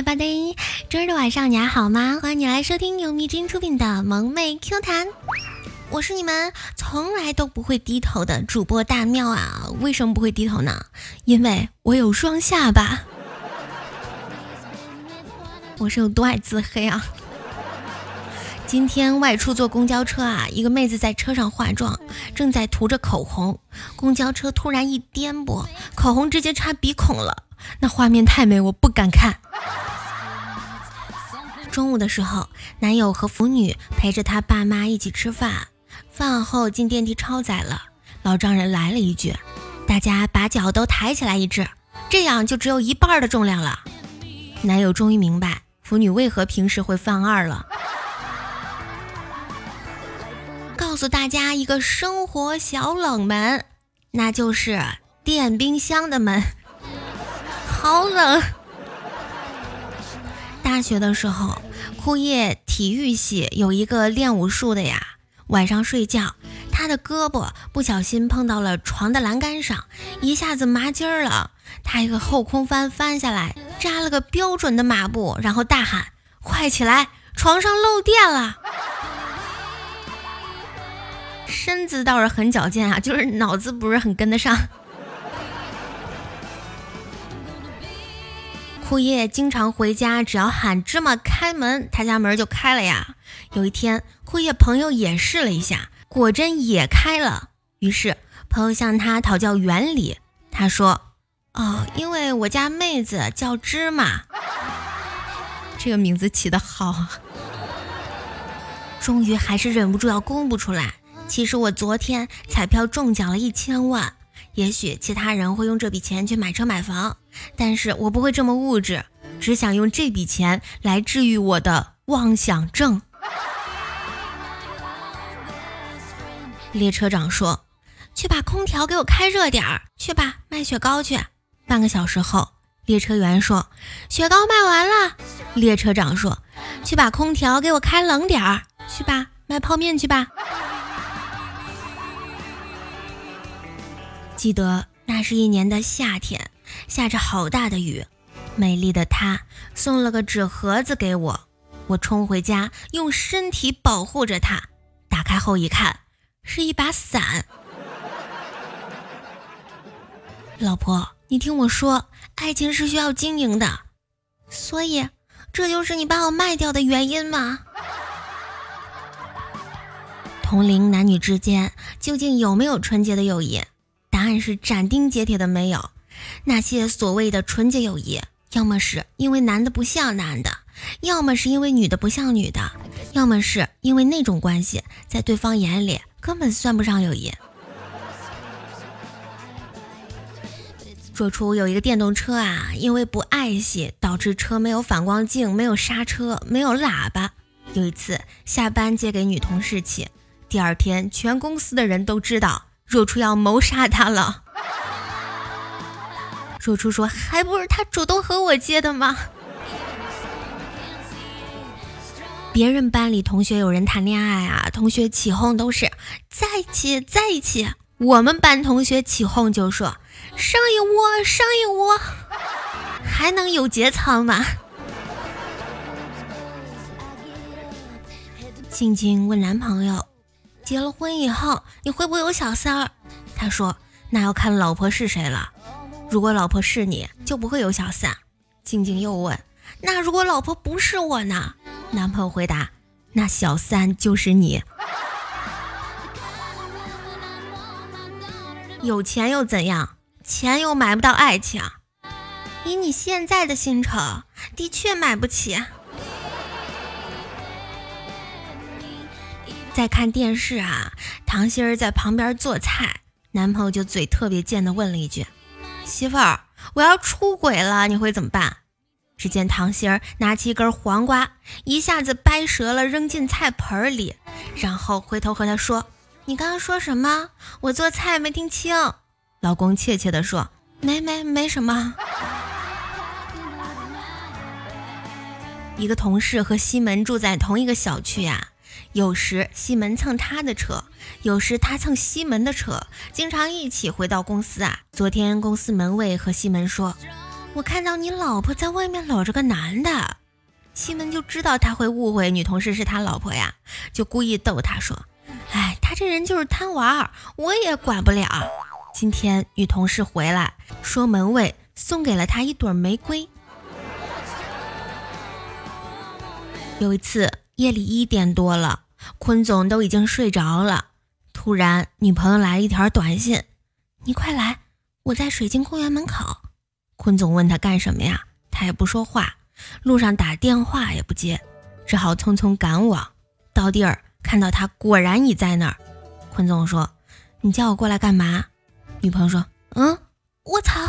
妹发呆，周日的晚上你还好吗？欢迎你来收听由迷之音出品的萌妹 Q 弹，我是你们从来都不会低头的主播大妙啊！为什么不会低头呢？因为我有双下巴。我是有多爱自黑啊！今天外出坐公交车啊，一个妹子在车上化妆，正在涂着口红，公交车突然一颠簸，口红直接插鼻孔了。那画面太美，我不敢看。中午的时候，男友和腐女陪着他爸妈一起吃饭，饭后进电梯超载了，老丈人来了一句：“大家把脚都抬起来一只，这样就只有一半的重量了。”男友终于明白腐女为何平时会犯二了。告诉大家一个生活小冷门，那就是电冰箱的门。好冷！大学的时候，枯叶体育系有一个练武术的呀。晚上睡觉，他的胳膊不小心碰到了床的栏杆上，一下子麻筋儿了。他一个后空翻翻下来，扎了个标准的马步，然后大喊：“快起来，床上漏电了！”身子倒是很矫健啊，就是脑子不是很跟得上。枯叶经常回家，只要喊芝麻开门，他家门就开了呀。有一天，枯叶朋友也试了一下，果真也开了。于是朋友向他讨教原理，他说：“哦，因为我家妹子叫芝麻，这个名字起得好。”终于还是忍不住要公布出来。其实我昨天彩票中奖了一千万。也许其他人会用这笔钱去买车买房，但是我不会这么物质，只想用这笔钱来治愈我的妄想症。列车长说：“去把空调给我开热点儿，去吧，卖雪糕去。”半个小时后，列车员说：“雪糕卖完了。”列车长说：“去把空调给我开冷点儿，去吧，卖泡面去吧。”记得那是一年的夏天，下着好大的雨。美丽的她送了个纸盒子给我，我冲回家用身体保护着她。打开后一看，是一把伞。老婆，你听我说，爱情是需要经营的，所以这就是你把我卖掉的原因吗？同龄男女之间究竟有没有纯洁的友谊？答案是斩钉截铁的没有。那些所谓的纯洁友谊，要么是因为男的不像男的，要么是因为女的不像女的，要么是因为那种关系在对方眼里根本算不上友谊。说出有一个电动车啊，因为不爱惜，导致车没有反光镜、没有刹车、没有喇叭。有一次下班借给女同事骑，第二天全公司的人都知道。若初要谋杀他了。若初说：“还不是他主动和我接的吗？”别人班里同学有人谈恋爱啊，同学起哄都是在一起，在一起。我们班同学起哄就说：“上一窝，上一窝，还能有节操吗？”静静问男朋友。结了婚以后，你会不会有小三儿？他说：“那要看老婆是谁了。如果老婆是你，就不会有小三。”静静又问：“那如果老婆不是我呢？”男朋友回答：“那小三就是你。有钱又怎样？钱又买不到爱情。以你现在的薪酬，的确买不起。”在看电视啊，唐心儿在旁边做菜，男朋友就嘴特别贱的问了一句：“媳妇儿，我要出轨了，你会怎么办？”只见唐心儿拿起一根黄瓜，一下子掰折了，扔进菜盆里，然后回头和他说：“你刚刚说什么？我做菜没听清。”老公怯怯的说：“没没没什么。”一个同事和西门住在同一个小区呀。有时西门蹭他的车，有时他蹭西门的车，经常一起回到公司啊。昨天公司门卫和西门说：“我看到你老婆在外面搂着个男的。”西门就知道他会误会女同事是他老婆呀，就故意逗他说：“哎，他这人就是贪玩，我也管不了。”今天女同事回来，说门卫送给了他一朵玫瑰。有一次夜里一点多了，坤总都已经睡着了，突然女朋友来了一条短信：“你快来，我在水晶公园门口。”坤总问他干什么呀？他也不说话，路上打电话也不接，只好匆匆赶往。到地儿看到他果然已在那儿，坤总说：“你叫我过来干嘛？”女朋友说：“嗯，我操，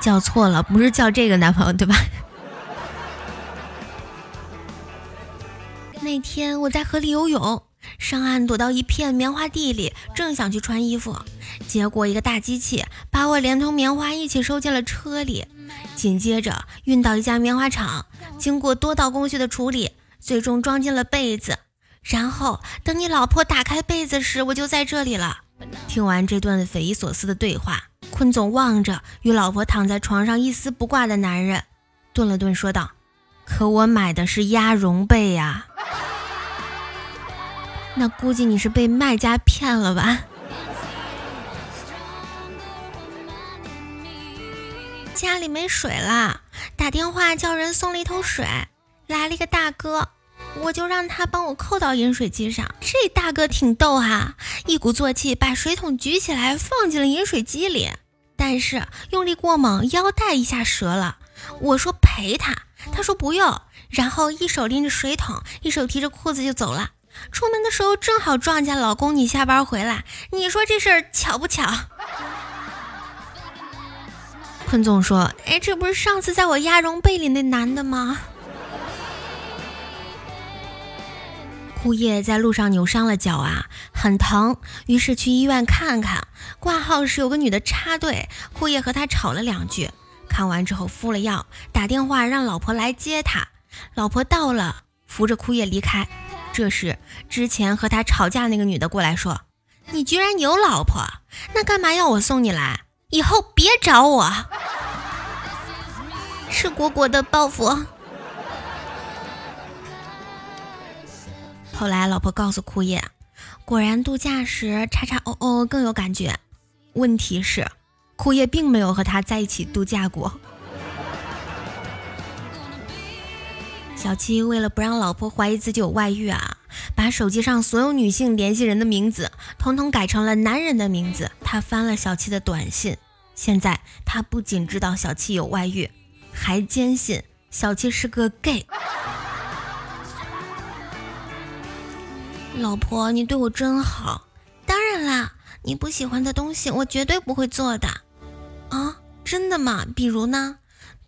叫错了，不是叫这个男朋友对吧？”那天我在河里游泳，上岸躲到一片棉花地里，正想去穿衣服，结果一个大机器把我连同棉花一起收进了车里，紧接着运到一家棉花厂，经过多道工序的处理，最终装进了被子。然后等你老婆打开被子时，我就在这里了。听完这段匪夷所思的对话，坤总望着与老婆躺在床上一丝不挂的男人，顿了顿，说道：“可我买的是鸭绒被呀，那估计你是被卖家骗了吧？”家里没水了，打电话叫人送了一桶水，来了一个大哥。我就让他帮我扣到饮水机上。这大哥挺逗哈，一鼓作气把水桶举起来放进了饮水机里，但是用力过猛，腰带一下折了。我说赔他，他说不用，然后一手拎着水桶，一手提着裤子就走了。出门的时候正好撞见老公你下班回来，你说这事儿巧不巧？坤总说：“哎，这不是上次在我鸭绒被里那男的吗？”枯叶在路上扭伤了脚啊，很疼，于是去医院看看。挂号时有个女的插队，枯叶和她吵了两句，看完之后敷了药，打电话让老婆来接他。老婆到了，扶着枯叶离开。这时之前和他吵架那个女的过来说：“你居然有老婆，那干嘛要我送你来？以后别找我。”是果果的报复。后来，老婆告诉枯叶，果然度假时叉叉哦哦更有感觉。问题是，枯叶并没有和他在一起度假过。小七为了不让老婆怀疑自己有外遇啊，把手机上所有女性联系人的名字统统改成了男人的名字。他翻了小七的短信，现在他不仅知道小七有外遇，还坚信小七是个 gay。老婆，你对我真好。当然啦，你不喜欢的东西，我绝对不会做的。啊，真的吗？比如呢？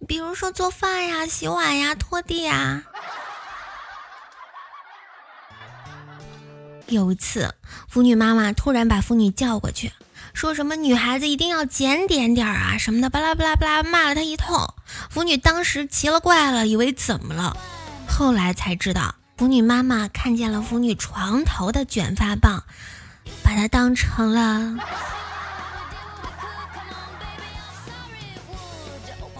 比如说做饭呀、洗碗呀、拖地呀。有一次，腐女妈妈突然把腐女叫过去，说什么女孩子一定要检点点啊什么的，巴拉巴拉巴拉，骂了她一通。腐女当时奇了怪了，以为怎么了？后来才知道。腐女妈妈看见了腐女床头的卷发棒，把它当成了。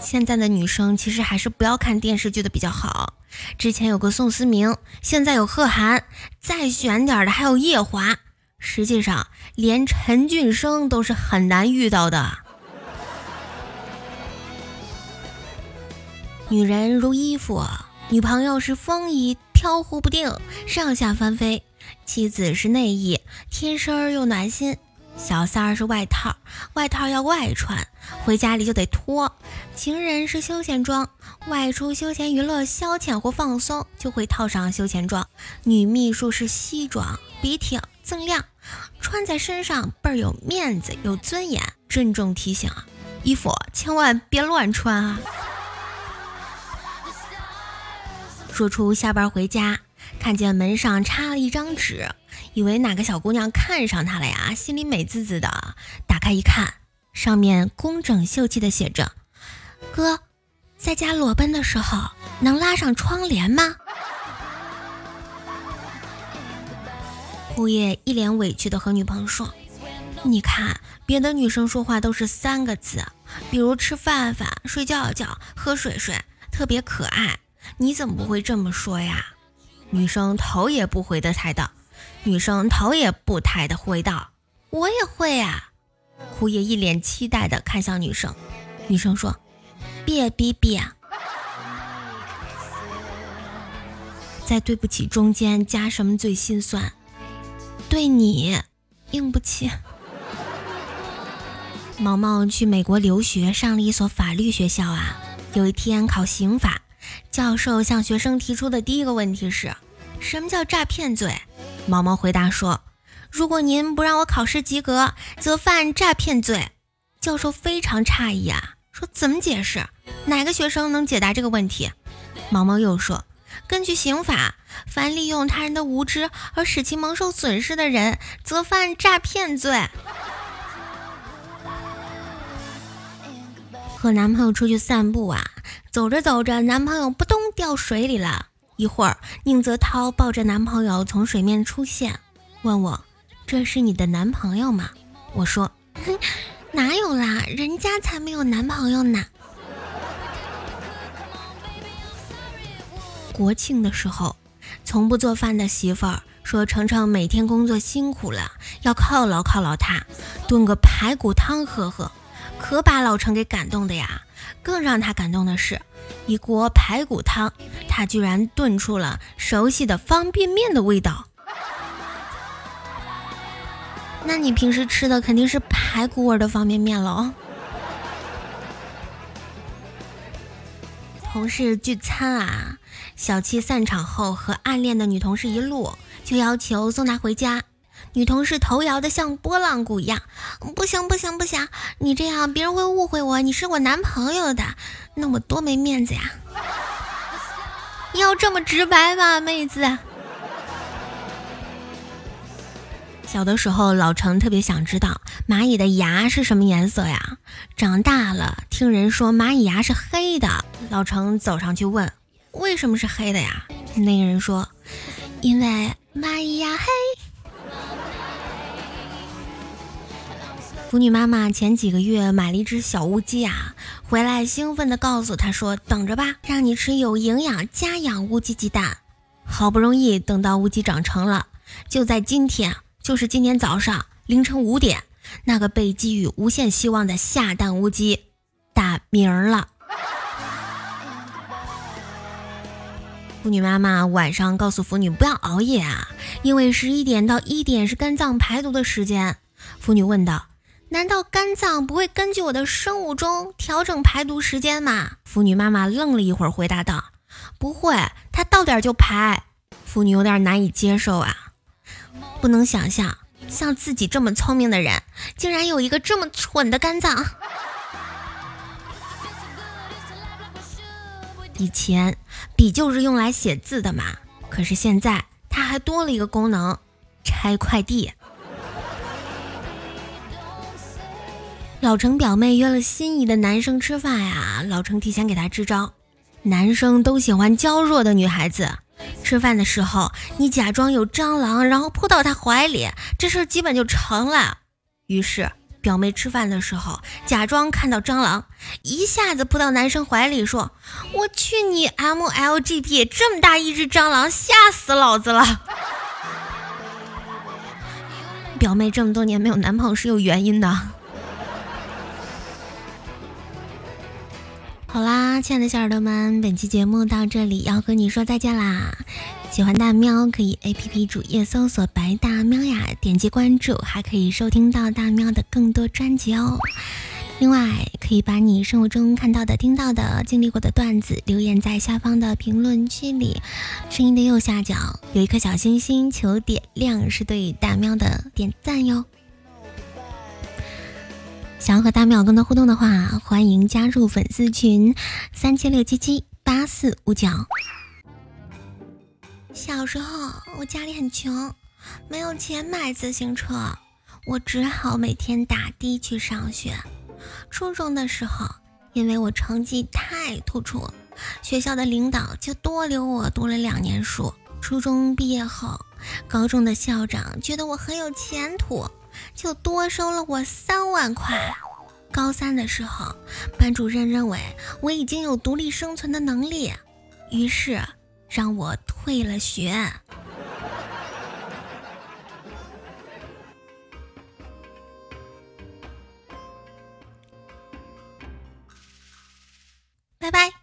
现在的女生其实还是不要看电视剧的比较好。之前有个宋思明，现在有贺涵，再选点的还有叶华。实际上，连陈俊生都是很难遇到的。女人如衣服，女朋友是风衣。飘忽不定，上下翻飞。妻子是内衣，贴身又暖心。小三儿是外套，外套要外穿，回家里就得脱。情人是休闲装，外出休闲娱乐、消遣或放松就会套上休闲装。女秘书是西装，笔挺锃亮，穿在身上倍儿有面子、有尊严。郑重提醒啊，衣服千万别乱穿啊。说出下班回家，看见门上插了一张纸，以为哪个小姑娘看上他了呀，心里美滋滋的。打开一看，上面工整秀气的写着：“哥，在家裸奔的时候能拉上窗帘吗？”枯叶一脸委屈的和女朋友说：“你看，别的女生说话都是三个字，比如吃饭饭、睡觉觉、喝水水，特别可爱。你怎么不会这么说呀？女生头也不回的抬道。女生头也不抬的回道：“我也会啊。”胡爷一脸期待的看向女生。女生说：“别别别，在对不起中间加什么最心酸？对你，硬不起。”毛毛去美国留学，上了一所法律学校啊。有一天考刑法，教授向学生提出的第一个问题是：什么叫诈骗罪？毛毛回答说：“如果您不让我考试及格，则犯诈骗罪。”教授非常诧异啊，说：“怎么解释？哪个学生能解答这个问题？”毛毛又说：“根据刑法，凡利用他人的无知而使其蒙受损失的人，则犯诈骗罪。”和男朋友出去散步啊，走着走着，男朋友扑通掉水里了。一会儿，宁泽涛抱着男朋友从水面出现，问我：“这是你的男朋友吗？”我说：“哼哪有啦，人家才没有男朋友呢。”国庆的时候，从不做饭的媳妇儿说：“程程每天工作辛苦了，要犒劳犒劳他，炖个排骨汤喝喝。”可把老程给感动的呀！更让他感动的是，一锅排骨汤，他居然炖出了熟悉的方便面的味道。那你平时吃的肯定是排骨味的方便面喽？同事聚餐啊，小七散场后和暗恋的女同事一路，就要求送她回家。女同事头摇的像拨浪鼓一样，不行不行不行，你这样别人会误会我，你是我男朋友的，那我多没面子呀！要这么直白吗，妹子？小的时候，老程特别想知道蚂蚁的牙是什么颜色呀？长大了，听人说蚂蚁牙是黑的，老程走上去问：“为什么是黑的呀？”那个人说：“因为蚂蚁牙黑。”腐女妈妈前几个月买了一只小乌鸡啊，回来兴奋地告诉她说：“等着吧，让你吃有营养家养乌鸡鸡蛋。”好不容易等到乌鸡长成了，就在今天，就是今天早上凌晨五点，那个被寄予无限希望的下蛋乌鸡打鸣了。妇女妈妈晚上告诉妇女不要熬夜啊，因为十一点到一点是肝脏排毒的时间。妇女问道。难道肝脏不会根据我的生物钟调整排毒时间吗？妇女妈妈愣了一会儿，回答道：“不会，它到点就排。”妇女有点难以接受啊，不能想象像自己这么聪明的人，竟然有一个这么蠢的肝脏。以前笔就是用来写字的嘛，可是现在它还多了一个功能，拆快递。老程表妹约了心仪的男生吃饭呀，老程提前给她支招，男生都喜欢娇弱的女孩子。吃饭的时候，你假装有蟑螂，然后扑到他怀里，这事儿基本就成了。于是表妹吃饭的时候，假装看到蟑螂，一下子扑到男生怀里，说：“我去你 MLGP，这么大一只蟑螂，吓死老子了！”表妹这么多年没有男朋友是有原因的。好啦，亲爱的小耳朵们，本期节目到这里要和你说再见啦！喜欢大喵可以 A P P 主页搜索“白大喵呀”，点击关注，还可以收听到大喵的更多专辑哦。另外，可以把你生活中看到的、听到的、经历过的段子留言在下方的评论区里，声音的右下角有一颗小星星，求点亮，是对大喵的点赞哟。想要和大喵更多互动的话，欢迎加入粉丝群三七六七七八四五九。小时候我家里很穷，没有钱买自行车，我只好每天打的去上学。初中的时候，因为我成绩太突出，学校的领导就多留我读了两年书。初中毕业后，高中的校长觉得我很有前途。就多收了我三万块。高三的时候班主任认为我已经有独立生存的能力于是让我退了学。拜拜。